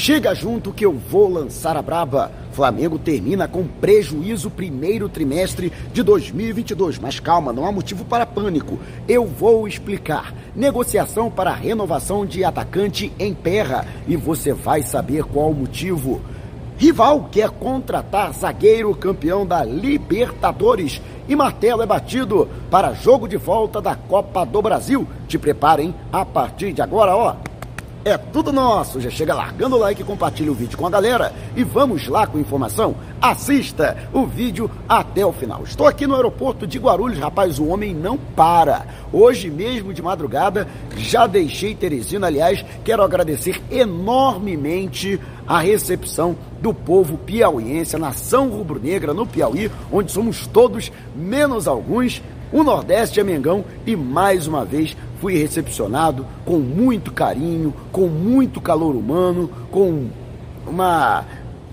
Chega junto que eu vou lançar a braba. Flamengo termina com prejuízo primeiro trimestre de 2022. Mas calma, não há motivo para pânico. Eu vou explicar. Negociação para renovação de atacante em perra e você vai saber qual o motivo. Rival quer contratar zagueiro campeão da Libertadores e martelo é batido para jogo de volta da Copa do Brasil. Te preparem a partir de agora, ó. É tudo nosso. Já chega largando o like, compartilha o vídeo com a galera e vamos lá com informação. Assista o vídeo até o final. Estou aqui no aeroporto de Guarulhos, rapaz, o homem não para. Hoje mesmo de madrugada já deixei Teresina, aliás, quero agradecer enormemente a recepção do povo piauiense, a nação rubro-negra no Piauí, onde somos todos, menos alguns, o Nordeste é Mengão e mais uma vez fui recepcionado com muito carinho, com muito calor humano, com uma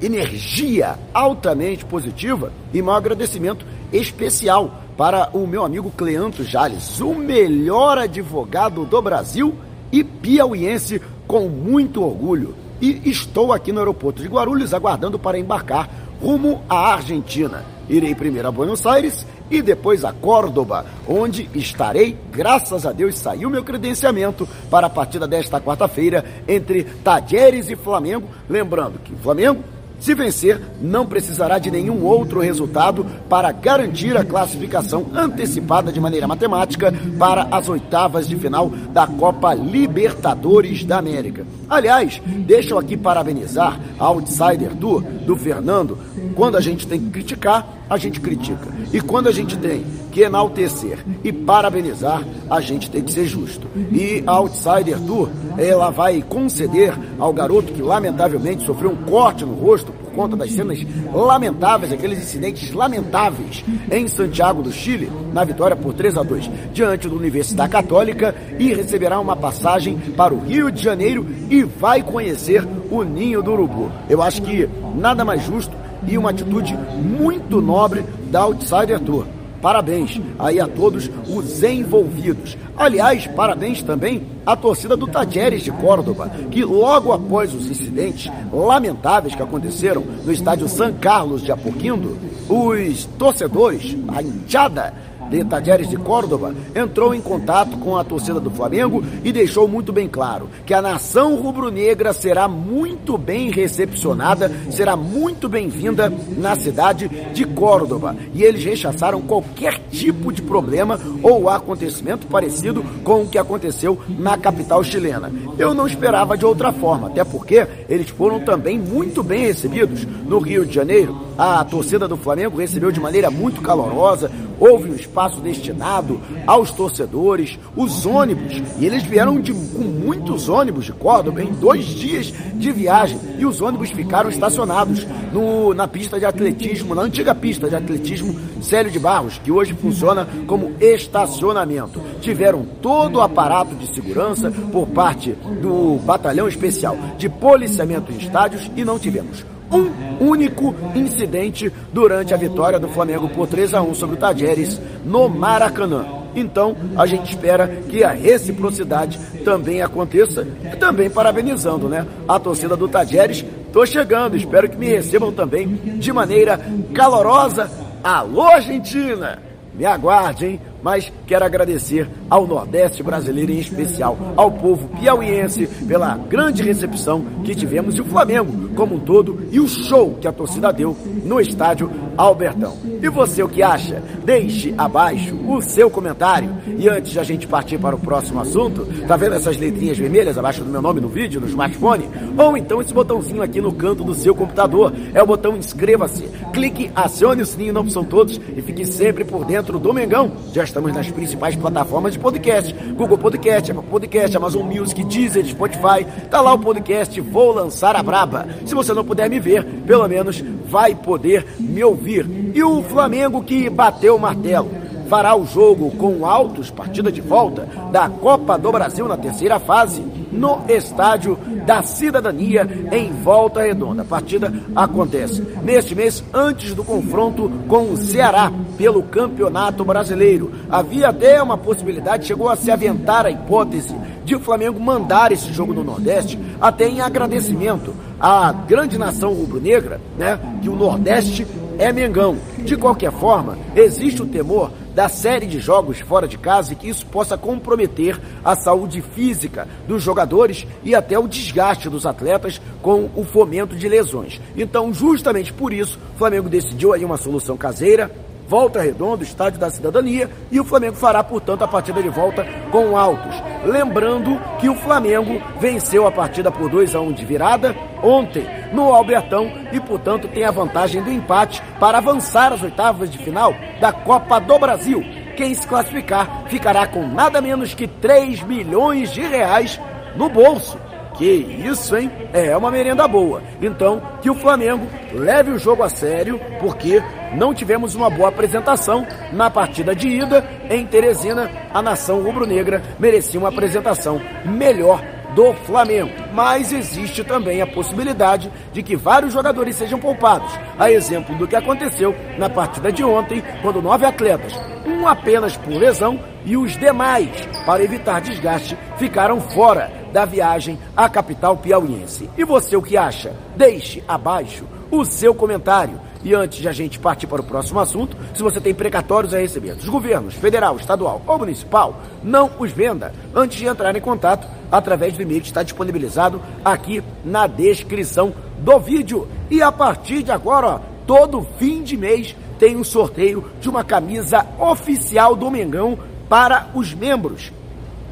energia altamente positiva e meu agradecimento especial para o meu amigo Cleanto Jales, o melhor advogado do Brasil e piauiense com muito orgulho. E estou aqui no aeroporto de Guarulhos aguardando para embarcar rumo à Argentina. Irei primeiro a Buenos Aires e depois a Córdoba, onde estarei, graças a Deus, saiu meu credenciamento para a partida desta quarta-feira entre Tajeres e Flamengo. Lembrando que o Flamengo se vencer, não precisará de nenhum outro resultado para garantir a classificação antecipada de maneira matemática para as oitavas de final da Copa Libertadores da América. Aliás, deixa eu aqui parabenizar a Outsider Tour do Fernando. Quando a gente tem que criticar, a gente critica. E quando a gente tem que enaltecer e parabenizar, a gente tem que ser justo. E a Outsider Tour, ela vai conceder ao garoto que lamentavelmente sofreu um corte no rosto por conta das cenas lamentáveis, aqueles incidentes lamentáveis em Santiago do Chile, na vitória por 3 a 2 diante da Universidade Católica e receberá uma passagem para o Rio de Janeiro e vai conhecer o Ninho do Urubu. Eu acho que nada mais justo e uma atitude muito nobre da Outsider Tour. Parabéns aí a todos os envolvidos. Aliás, parabéns também à torcida do Tajeres de Córdoba, que logo após os incidentes lamentáveis que aconteceram no estádio San Carlos de Apoquindo, os torcedores, a hinchada de de Córdoba, entrou em contato com a torcida do Flamengo e deixou muito bem claro que a nação rubro-negra será muito bem recepcionada, será muito bem-vinda na cidade de Córdoba. E eles rechaçaram qualquer tipo de problema ou acontecimento parecido com o que aconteceu na capital chilena. Eu não esperava de outra forma, até porque eles foram também muito bem recebidos no Rio de Janeiro. A torcida do Flamengo recebeu de maneira muito calorosa, houve um espaço destinado aos torcedores, os ônibus, e eles vieram de, com muitos ônibus de Córdoba em dois dias de viagem, e os ônibus ficaram estacionados no, na pista de atletismo, na antiga pista de atletismo Célio de Barros, que hoje funciona como estacionamento. Tiveram todo o aparato de segurança por parte do Batalhão Especial de Policiamento em Estádios e não tivemos um único incidente durante a vitória do Flamengo por 3 a 1 sobre o Tajeres no Maracanã. Então, a gente espera que a reciprocidade também aconteça. E também parabenizando, né? A torcida do Tajeres. Tô chegando, espero que me recebam também de maneira calorosa. Alô, Argentina! Me aguarde, hein? Mas quero agradecer ao Nordeste brasileiro, em especial ao povo piauiense, pela grande recepção que tivemos e o Flamengo como um todo e o show que a torcida deu no estádio Albertão. E você o que acha? Deixe abaixo o seu comentário. E antes de a gente partir para o próximo assunto, tá vendo essas letrinhas vermelhas abaixo do meu nome no vídeo, no smartphone? Ou então esse botãozinho aqui no canto do seu computador. É o botão inscreva-se. Clique, acione o sininho na opção todos e fique sempre por dentro do Mengão. Estamos nas principais plataformas de podcast. Google Podcast, Apple Podcast, Amazon Music, Deezer, Spotify. Tá lá o podcast Vou Lançar a Braba. Se você não puder me ver, pelo menos vai poder me ouvir. E o Flamengo que bateu o martelo fará o jogo com Altos, partida de volta da Copa do Brasil na terceira fase, no Estádio da Cidadania, em Volta Redonda. A partida acontece neste mês, antes do confronto com o Ceará pelo Campeonato Brasileiro. Havia até uma possibilidade, chegou a se aventar a hipótese de o Flamengo mandar esse jogo no Nordeste, até em agradecimento à grande nação rubro-negra, né, que o Nordeste é Mengão. De qualquer forma, existe o temor da série de jogos fora de casa e que isso possa comprometer a saúde física dos jogadores e até o desgaste dos atletas com o fomento de lesões. Então, justamente por isso, o Flamengo decidiu aí uma solução caseira, Volta Redonda, Estádio da Cidadania, e o Flamengo fará, portanto, a partida de volta com altos. Lembrando que o Flamengo venceu a partida por 2 a 1 de virada ontem no Albertão e, portanto, tem a vantagem do empate para avançar às oitavas de final da Copa do Brasil. Quem se classificar ficará com nada menos que 3 milhões de reais no bolso. Que isso, hein? É uma merenda boa. Então, que o Flamengo leve o jogo a sério, porque não tivemos uma boa apresentação na partida de ida em Teresina. A nação rubro-negra merecia uma apresentação melhor do Flamengo. Mas existe também a possibilidade de que vários jogadores sejam poupados. A exemplo do que aconteceu na partida de ontem, quando nove atletas, um apenas por lesão e os demais, para evitar desgaste, ficaram fora da viagem à capital piauiense. E você o que acha? Deixe abaixo o seu comentário. E antes de a gente partir para o próximo assunto, se você tem precatórios a receber dos governos federal, estadual ou municipal, não os venda antes de entrar em contato através do e-mail que está disponibilizado aqui na descrição do vídeo. E a partir de agora, ó, todo fim de mês tem um sorteio de uma camisa oficial do Mengão para os membros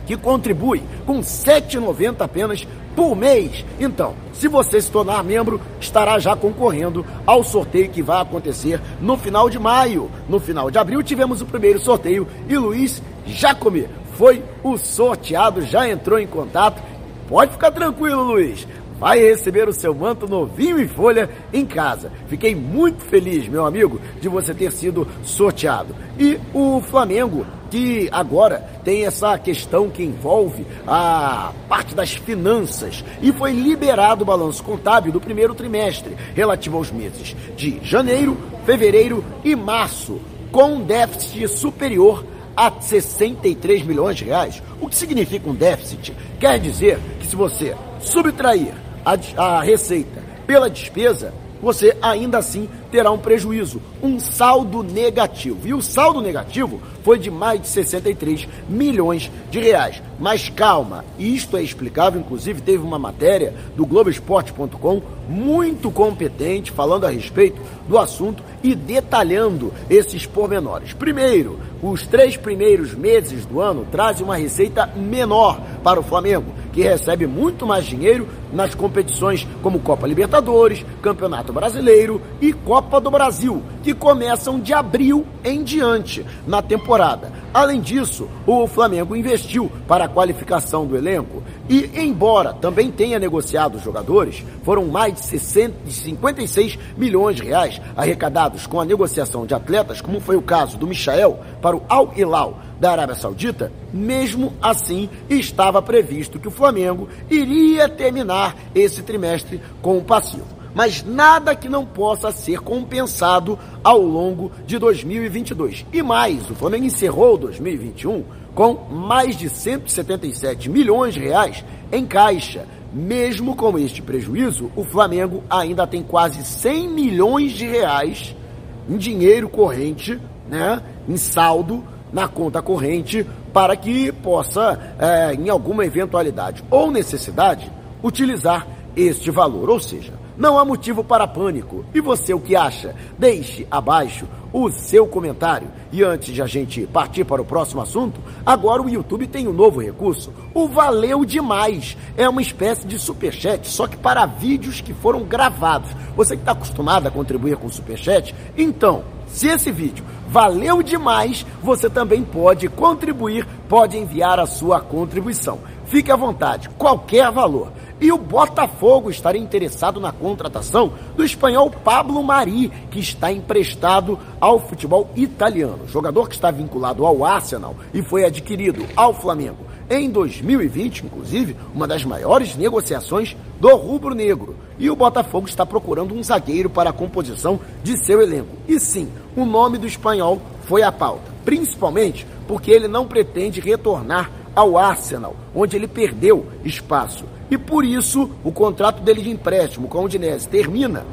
que contribui com R$ 7,90 apenas por mês. Então, se você se tornar membro, estará já concorrendo ao sorteio que vai acontecer no final de maio. No final de abril tivemos o primeiro sorteio e Luiz Jacome foi o sorteado, já entrou em contato. Pode ficar tranquilo, Luiz vai receber o seu manto novinho em folha em casa. Fiquei muito feliz, meu amigo, de você ter sido sorteado. E o Flamengo que agora tem essa questão que envolve a parte das finanças e foi liberado o balanço contábil do primeiro trimestre, relativo aos meses de janeiro, fevereiro e março, com déficit superior a 63 milhões de reais. O que significa um déficit? Quer dizer que se você subtrair a, a receita pela despesa, você ainda assim terá um prejuízo, um saldo negativo. E o saldo negativo foi de mais de 63 milhões de reais. Mas calma, isto é explicável, inclusive teve uma matéria do Globoesporte.com muito competente falando a respeito do assunto e detalhando esses pormenores. Primeiro, os três primeiros meses do ano trazem uma receita menor para o Flamengo, que recebe muito mais dinheiro nas competições como Copa Libertadores, Campeonato Brasileiro e Copa do Brasil, que começam de abril em diante na temporada. Além disso, o Flamengo investiu para a qualificação do elenco e, embora também tenha negociado jogadores, foram mais de 56 milhões de reais arrecadados com a negociação de atletas, como foi o caso do Michael para o Al Hilal da Arábia Saudita, mesmo assim estava previsto que o Flamengo iria terminar esse trimestre com o passivo mas nada que não possa ser compensado ao longo de 2022. E mais, o Flamengo encerrou 2021 com mais de 177 milhões de reais em caixa. Mesmo com este prejuízo, o Flamengo ainda tem quase 100 milhões de reais em dinheiro corrente, né, em saldo na conta corrente, para que possa, é, em alguma eventualidade ou necessidade, utilizar este valor. Ou seja, não há motivo para pânico. E você o que acha? Deixe abaixo o seu comentário. E antes de a gente partir para o próximo assunto, agora o YouTube tem um novo recurso, o Valeu Demais. É uma espécie de superchat, só que para vídeos que foram gravados. Você que está acostumado a contribuir com superchat, então, se esse vídeo valeu demais, você também pode contribuir, pode enviar a sua contribuição. Fique à vontade, qualquer valor. E o Botafogo estaria interessado na contratação do espanhol Pablo Mari, que está emprestado ao futebol italiano. Jogador que está vinculado ao Arsenal e foi adquirido ao Flamengo em 2020, inclusive, uma das maiores negociações do rubro-negro. E o Botafogo está procurando um zagueiro para a composição de seu elenco. E sim, o nome do espanhol foi a pauta, principalmente porque ele não pretende retornar ao Arsenal, onde ele perdeu espaço. E por isso, o contrato dele de empréstimo com o Udinese termina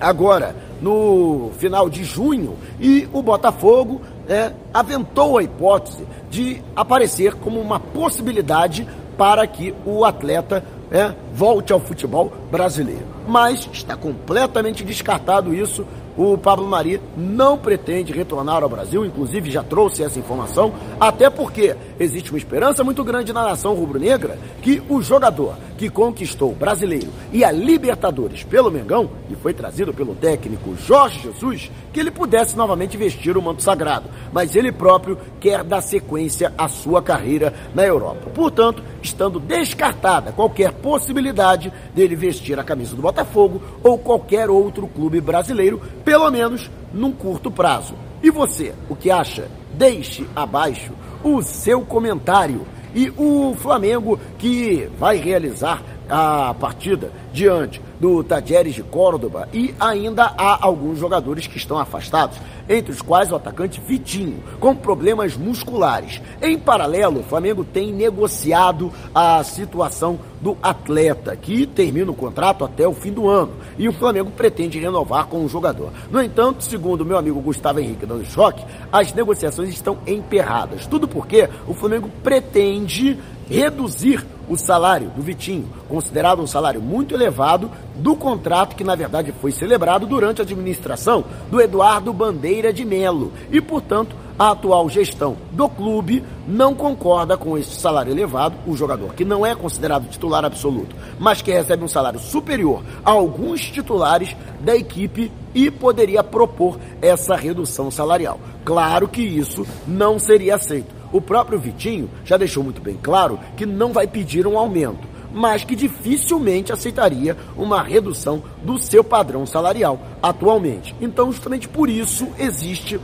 agora no final de junho e o Botafogo é, aventou a hipótese de aparecer como uma possibilidade para que o atleta é, volte ao futebol brasileiro. Mas está completamente descartado isso o Pablo Mari não pretende retornar ao Brasil, inclusive já trouxe essa informação, até porque existe uma esperança muito grande na nação rubro-negra que o jogador que conquistou o brasileiro e a Libertadores pelo Mengão, e foi trazido pelo técnico Jorge Jesus, que ele pudesse novamente vestir o manto sagrado, mas ele próprio quer dar sequência à sua carreira na Europa. Portanto, estando descartada qualquer possibilidade dele vestir a camisa do Botafogo ou qualquer outro clube brasileiro, pelo menos num curto prazo. E você, o que acha? Deixe abaixo o seu comentário. E o Flamengo que vai realizar a partida diante do Tadjeres de Córdoba. E ainda há alguns jogadores que estão afastados, entre os quais o atacante Vitinho, com problemas musculares. Em paralelo, o Flamengo tem negociado a situação do atleta, que termina o contrato até o fim do ano, e o Flamengo pretende renovar com o jogador. No entanto, segundo meu amigo Gustavo Henrique dando choque, as negociações estão emperradas. Tudo porque o Flamengo pretende reduzir o salário do Vitinho, considerado um salário muito elevado, do contrato que na verdade foi celebrado durante a administração do Eduardo Bandeira de Melo. E, portanto, a atual gestão do clube não concorda com esse salário elevado. O jogador que não é considerado titular absoluto, mas que recebe um salário superior a alguns titulares da equipe e poderia propor essa redução salarial. Claro que isso não seria aceito o próprio Vitinho já deixou muito bem claro que não vai pedir um aumento, mas que dificilmente aceitaria uma redução do seu padrão salarial atualmente. Então, justamente por isso existe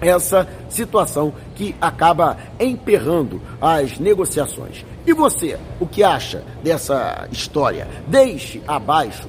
essa situação que acaba emperrando as negociações. E você, o que acha dessa história? Deixe abaixo